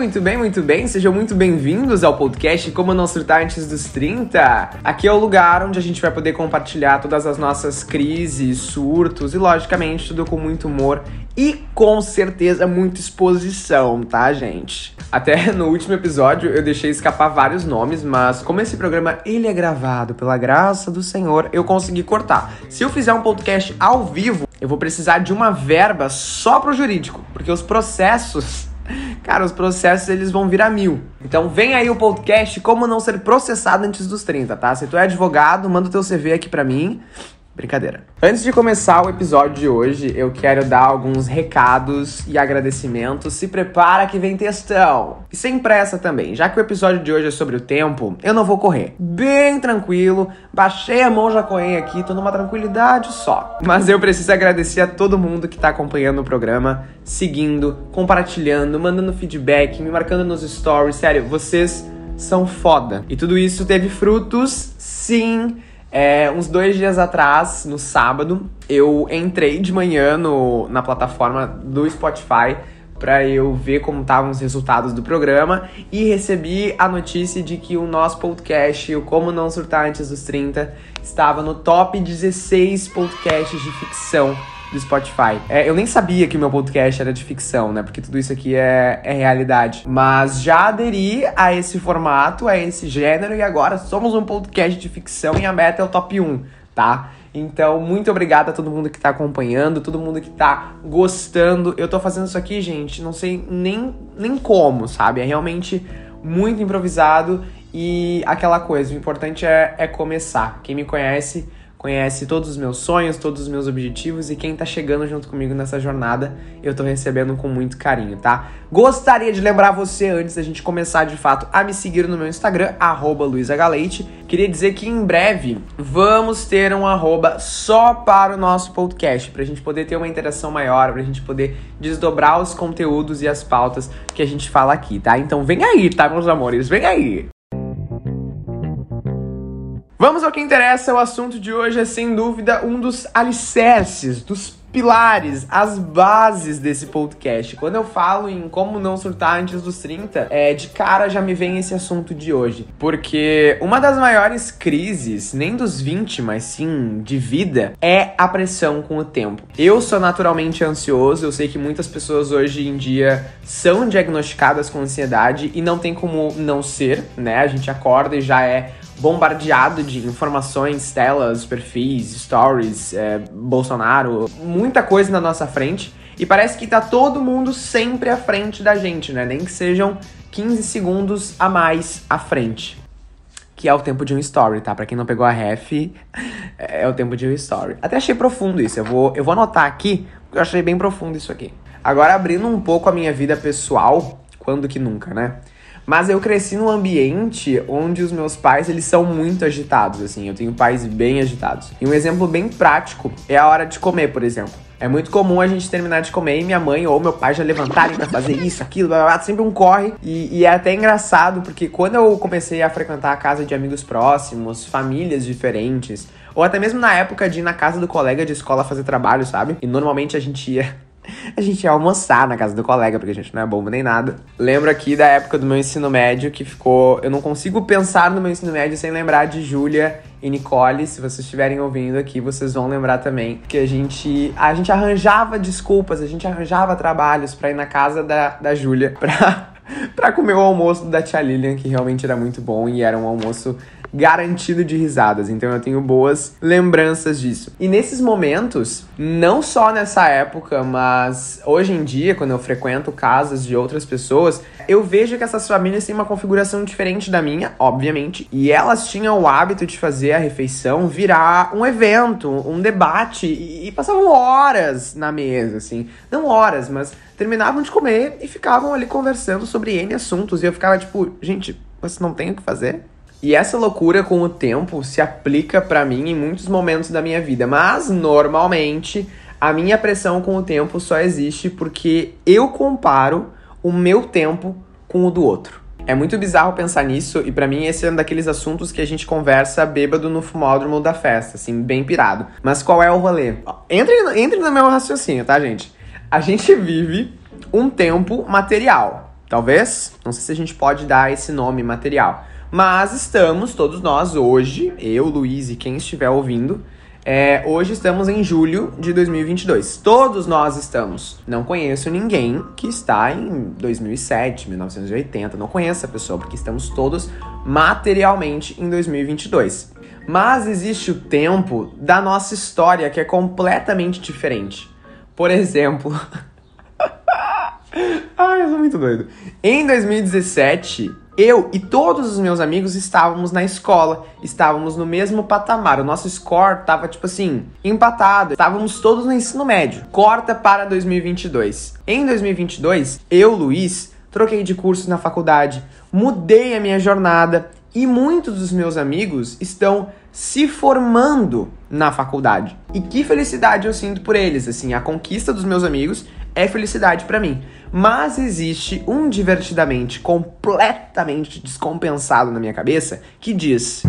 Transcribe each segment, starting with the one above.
muito bem, muito bem. Sejam muito bem-vindos ao podcast Como Não Surtar Antes dos 30. Aqui é o lugar onde a gente vai poder compartilhar todas as nossas crises, surtos e, logicamente, tudo com muito humor e com certeza muita exposição, tá, gente? Até no último episódio eu deixei escapar vários nomes, mas como esse programa ele é gravado pela graça do Senhor, eu consegui cortar. Se eu fizer um podcast ao vivo, eu vou precisar de uma verba só pro jurídico, porque os processos Cara, os processos eles vão virar mil. Então vem aí o podcast Como Não Ser Processado Antes dos 30, tá? Se tu é advogado, manda o teu CV aqui pra mim Brincadeira. Antes de começar o episódio de hoje, eu quero dar alguns recados e agradecimentos. Se prepara que vem textão. E sem pressa também, já que o episódio de hoje é sobre o tempo, eu não vou correr. Bem tranquilo, baixei a mão já correi aqui, tô numa tranquilidade só. Mas eu preciso agradecer a todo mundo que tá acompanhando o programa, seguindo, compartilhando, mandando feedback, me marcando nos stories. Sério, vocês são foda. E tudo isso teve frutos, sim é, uns dois dias atrás, no sábado, eu entrei de manhã no, na plataforma do Spotify para eu ver como estavam os resultados do programa e recebi a notícia de que o nosso podcast, o Como Não Surtar Antes dos 30, estava no top 16 podcasts de ficção do Spotify. É, eu nem sabia que o meu podcast era de ficção, né? Porque tudo isso aqui é, é realidade. Mas já aderi a esse formato, a esse gênero, e agora somos um podcast de ficção e a meta é o top 1, tá? Então, muito obrigado a todo mundo que tá acompanhando, todo mundo que tá gostando. Eu tô fazendo isso aqui, gente, não sei nem, nem como, sabe? É realmente muito improvisado e aquela coisa, o importante é, é começar. Quem me conhece conhece todos os meus sonhos, todos os meus objetivos e quem tá chegando junto comigo nessa jornada, eu tô recebendo com muito carinho, tá? Gostaria de lembrar você, antes da gente começar de fato a me seguir no meu Instagram, luisagaleite. Queria dizer que em breve vamos ter um arroba só para o nosso podcast, pra gente poder ter uma interação maior, pra gente poder desdobrar os conteúdos e as pautas que a gente fala aqui, tá? Então vem aí, tá, meus amores? Vem aí! Vamos ao que interessa, o assunto de hoje é sem dúvida um dos alicerces, dos pilares, as bases desse podcast. Quando eu falo em como não surtar antes dos 30, é, de cara já me vem esse assunto de hoje. Porque uma das maiores crises, nem dos 20, mas sim de vida, é a pressão com o tempo. Eu sou naturalmente ansioso, eu sei que muitas pessoas hoje em dia são diagnosticadas com ansiedade e não tem como não ser, né? A gente acorda e já é bombardeado de informações, telas, perfis, stories, é, Bolsonaro, muita coisa na nossa frente. E parece que tá todo mundo sempre à frente da gente, né? Nem que sejam 15 segundos a mais à frente. Que é o tempo de um story, tá? Pra quem não pegou a ref, é o tempo de um story. Até achei profundo isso. Eu vou, eu vou anotar aqui, porque eu achei bem profundo isso aqui. Agora, abrindo um pouco a minha vida pessoal, quando que nunca, né? Mas eu cresci num ambiente onde os meus pais, eles são muito agitados, assim. Eu tenho pais bem agitados. E um exemplo bem prático é a hora de comer, por exemplo. É muito comum a gente terminar de comer e minha mãe ou meu pai já levantarem pra fazer isso, aquilo, blá, blá, blá, sempre um corre. E, e, é até engraçado, porque quando eu comecei a frequentar a casa de amigos próximos, famílias diferentes, ou até mesmo na época de ir na casa do colega de escola fazer trabalho, sabe? E normalmente a gente ia a gente ia almoçar na casa do colega, porque a gente não é bomba nem nada. Lembro aqui da época do meu ensino médio que ficou. Eu não consigo pensar no meu ensino médio sem lembrar de Júlia e Nicole. Se vocês estiverem ouvindo aqui, vocês vão lembrar também que a gente. A gente arranjava desculpas, a gente arranjava trabalhos pra ir na casa da, da Júlia pra, pra comer o almoço da tia Lilian, que realmente era muito bom e era um almoço garantido de risadas. Então eu tenho boas lembranças disso. E nesses momentos, não só nessa época, mas hoje em dia, quando eu frequento casas de outras pessoas, eu vejo que essas famílias têm uma configuração diferente da minha, obviamente, e elas tinham o hábito de fazer a refeição virar um evento, um debate e, passavam horas na mesa, assim. Não horas, mas terminavam de comer e ficavam ali conversando sobre N assuntos. E eu ficava tipo, gente, você não tem o que fazer? E essa loucura com o tempo se aplica para mim em muitos momentos da minha vida, mas normalmente a minha pressão com o tempo só existe porque eu comparo o meu tempo com o do outro. É muito bizarro pensar nisso e para mim esse é um daqueles assuntos que a gente conversa bêbado no fumódromo da festa, assim, bem pirado. Mas qual é o rolê? Entre, entre no meu raciocínio, tá, gente? A gente vive um tempo material Talvez, não sei se a gente pode dar esse nome material. Mas estamos, todos nós, hoje, eu, Luiz e quem estiver ouvindo, é, hoje estamos em julho de 2022. Todos nós estamos. Não conheço ninguém que está em 2007, 1980. Não conheço a pessoa, porque estamos todos materialmente em 2022. Mas existe o tempo da nossa história que é completamente diferente. Por exemplo. Ai, eu sou muito doido. Em 2017, eu e todos os meus amigos estávamos na escola, estávamos no mesmo patamar. O nosso score tava tipo assim, empatado. Estávamos todos no ensino médio. Corta para 2022. Em 2022, eu, Luiz, troquei de curso na faculdade, mudei a minha jornada e muitos dos meus amigos estão se formando na faculdade. E que felicidade eu sinto por eles, assim, a conquista dos meus amigos é felicidade para mim. Mas existe um divertidamente completamente descompensado na minha cabeça que diz: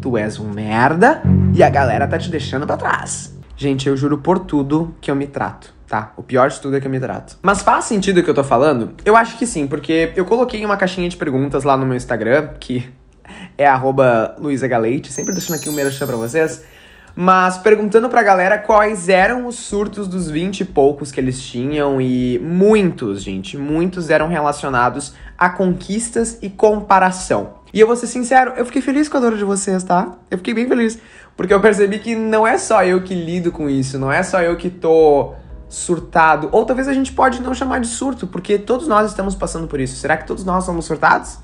Tu és um merda e a galera tá te deixando para trás. Gente, eu juro por tudo que eu me trato, tá? O pior de tudo é que eu me trato. Mas faz sentido o que eu tô falando? Eu acho que sim, porque eu coloquei uma caixinha de perguntas lá no meu Instagram, que é arroba luisagalete, sempre deixando aqui um merchan pra vocês mas perguntando pra galera quais eram os surtos dos 20 e poucos que eles tinham, e muitos, gente, muitos eram relacionados a conquistas e comparação. E eu vou ser sincero, eu fiquei feliz com a dor de vocês, tá? Eu fiquei bem feliz, porque eu percebi que não é só eu que lido com isso, não é só eu que tô surtado, ou talvez a gente pode não chamar de surto, porque todos nós estamos passando por isso. Será que todos nós somos surtados?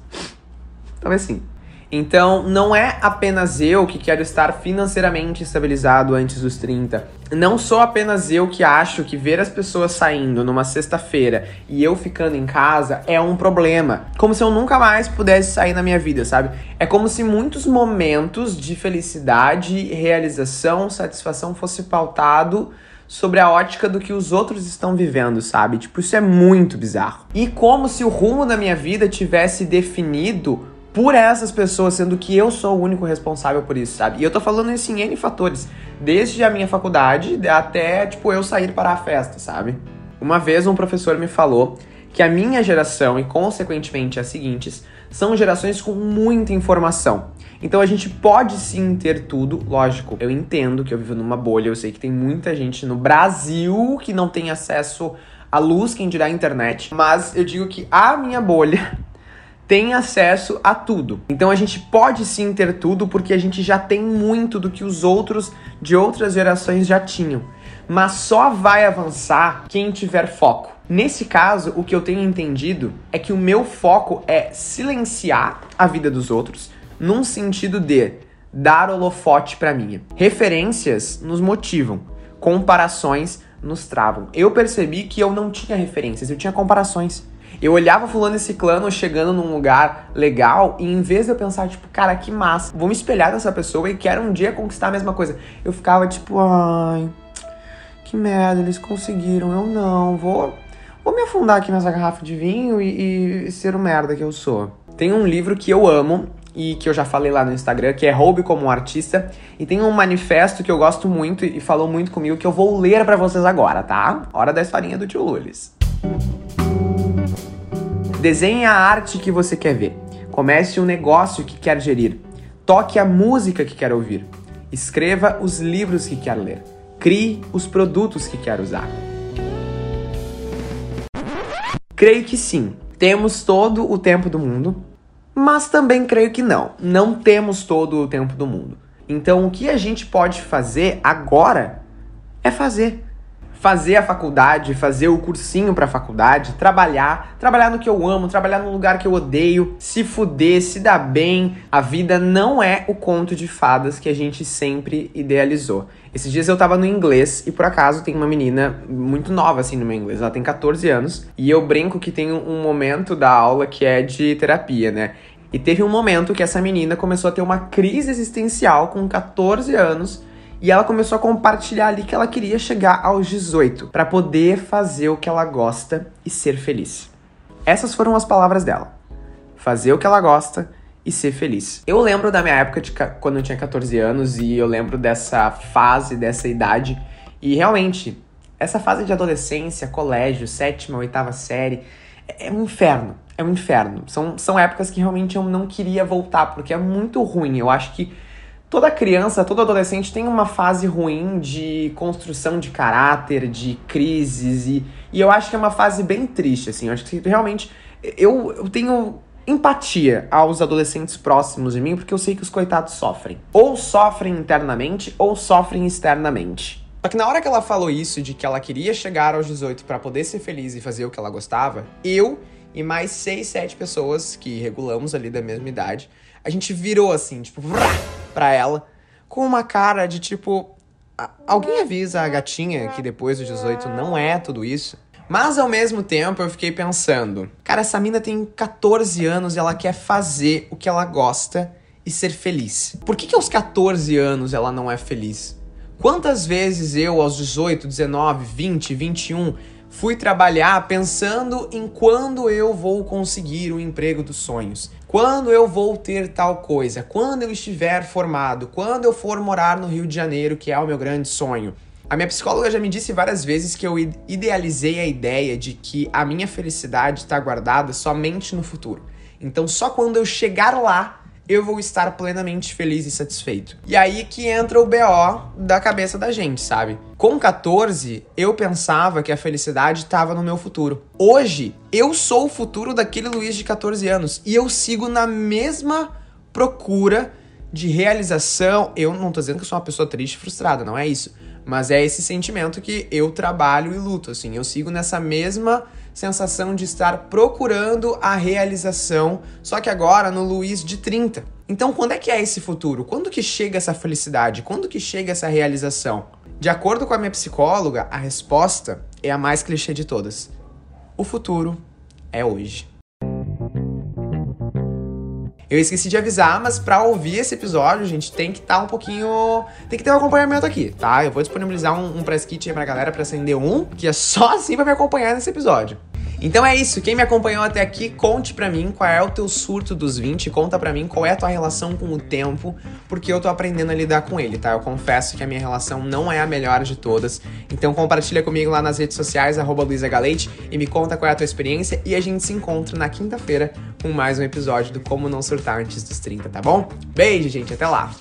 Talvez sim. Então, não é apenas eu que quero estar financeiramente estabilizado antes dos 30. Não sou apenas eu que acho que ver as pessoas saindo numa sexta-feira e eu ficando em casa é um problema. Como se eu nunca mais pudesse sair na minha vida, sabe? É como se muitos momentos de felicidade, realização, satisfação fosse pautado sobre a ótica do que os outros estão vivendo, sabe? Tipo, isso é muito bizarro. E como se o rumo da minha vida tivesse definido por essas pessoas, sendo que eu sou o único responsável por isso, sabe? E eu tô falando isso em N fatores, desde a minha faculdade até, tipo, eu sair para a festa, sabe? Uma vez um professor me falou que a minha geração e, consequentemente, as seguintes, são gerações com muita informação. Então a gente pode sim ter tudo, lógico. Eu entendo que eu vivo numa bolha, eu sei que tem muita gente no Brasil que não tem acesso à luz, quem dirá à internet, mas eu digo que a minha bolha tem acesso a tudo. Então a gente pode sim ter tudo porque a gente já tem muito do que os outros de outras gerações já tinham. Mas só vai avançar quem tiver foco. Nesse caso, o que eu tenho entendido é que o meu foco é silenciar a vida dos outros, num sentido de dar holofote para minha. Referências nos motivam, comparações nos travam. Eu percebi que eu não tinha referências, eu tinha comparações. Eu olhava fulano e ciclano chegando num lugar legal e em vez de eu pensar, tipo, cara, que massa, vou me espelhar nessa pessoa e quero um dia conquistar a mesma coisa. Eu ficava tipo, ai, que merda, eles conseguiram, eu não, vou, vou me afundar aqui nessa garrafa de vinho e, e ser o merda que eu sou. Tem um livro que eu amo e que eu já falei lá no Instagram, que é Roube como um Artista, e tem um manifesto que eu gosto muito e falou muito comigo que eu vou ler para vocês agora, tá? Hora da historinha do tio Lulis. Desenhe a arte que você quer ver. Comece um negócio que quer gerir. Toque a música que quer ouvir. Escreva os livros que quer ler. Crie os produtos que quer usar. Creio que sim, temos todo o tempo do mundo, mas também creio que não, não temos todo o tempo do mundo. Então, o que a gente pode fazer agora é fazer fazer a faculdade, fazer o cursinho pra faculdade, trabalhar, trabalhar no que eu amo, trabalhar no lugar que eu odeio, se fuder, se dar bem. A vida não é o conto de fadas que a gente sempre idealizou. Esses dias eu tava no inglês e por acaso tem uma menina muito nova assim no meu inglês, ela tem 14 anos, e eu brinco que tem um momento da aula que é de terapia, né? E teve um momento que essa menina começou a ter uma crise existencial com 14 anos e ela começou a compartilhar ali que ela queria chegar aos 18 para poder fazer o que ela gosta e ser feliz. Essas foram as palavras dela. Fazer o que ela gosta e ser feliz. Eu lembro da minha época de quando eu tinha 14 anos e eu lembro dessa fase, dessa idade e realmente essa fase de adolescência, colégio, sétima, oitava série, é um inferno. É um inferno. São, são épocas que realmente eu não queria voltar, porque é muito ruim. Eu acho que toda criança, todo adolescente tem uma fase ruim de construção de caráter, de crises, e, e eu acho que é uma fase bem triste, assim. Eu acho que realmente. Eu, eu tenho empatia aos adolescentes próximos de mim, porque eu sei que os coitados sofrem. Ou sofrem internamente, ou sofrem externamente. Só que na hora que ela falou isso, de que ela queria chegar aos 18 para poder ser feliz e fazer o que ela gostava, eu e mais 6, 7 pessoas que regulamos ali da mesma idade, a gente virou assim, tipo, pra ela, com uma cara de tipo. Alguém avisa a gatinha que depois dos 18 não é tudo isso? Mas ao mesmo tempo eu fiquei pensando, cara, essa mina tem 14 anos e ela quer fazer o que ela gosta e ser feliz. Por que, que aos 14 anos ela não é feliz? Quantas vezes eu, aos 18, 19, 20, 21, fui trabalhar pensando em quando eu vou conseguir o emprego dos sonhos, quando eu vou ter tal coisa, quando eu estiver formado, quando eu for morar no Rio de Janeiro, que é o meu grande sonho. A minha psicóloga já me disse várias vezes que eu idealizei a ideia de que a minha felicidade está guardada somente no futuro. Então, só quando eu chegar lá, eu vou estar plenamente feliz e satisfeito. E aí que entra o BO da cabeça da gente, sabe? Com 14, eu pensava que a felicidade estava no meu futuro. Hoje, eu sou o futuro daquele Luiz de 14 anos e eu sigo na mesma procura de realização. Eu não tô dizendo que eu sou uma pessoa triste e frustrada, não é isso. Mas é esse sentimento que eu trabalho e luto, assim. Eu sigo nessa mesma sensação de estar procurando a realização, só que agora no Luiz de 30. Então, quando é que é esse futuro? Quando que chega essa felicidade? Quando que chega essa realização? De acordo com a minha psicóloga, a resposta é a mais clichê de todas. O futuro é hoje. Eu esqueci de avisar, mas para ouvir esse episódio, gente tem que estar tá um pouquinho. Tem que ter um acompanhamento aqui, tá? Eu vou disponibilizar um, um press kit aí pra galera pra acender um, que é só assim pra me acompanhar nesse episódio. Então é isso, quem me acompanhou até aqui, conte pra mim qual é o teu surto dos 20, conta pra mim qual é a tua relação com o tempo, porque eu tô aprendendo a lidar com ele, tá? Eu confesso que a minha relação não é a melhor de todas, então compartilha comigo lá nas redes sociais, arroba Galete, e me conta qual é a tua experiência, e a gente se encontra na quinta-feira com mais um episódio do Como Não Surtar Antes dos 30, tá bom? Beijo, gente, até lá!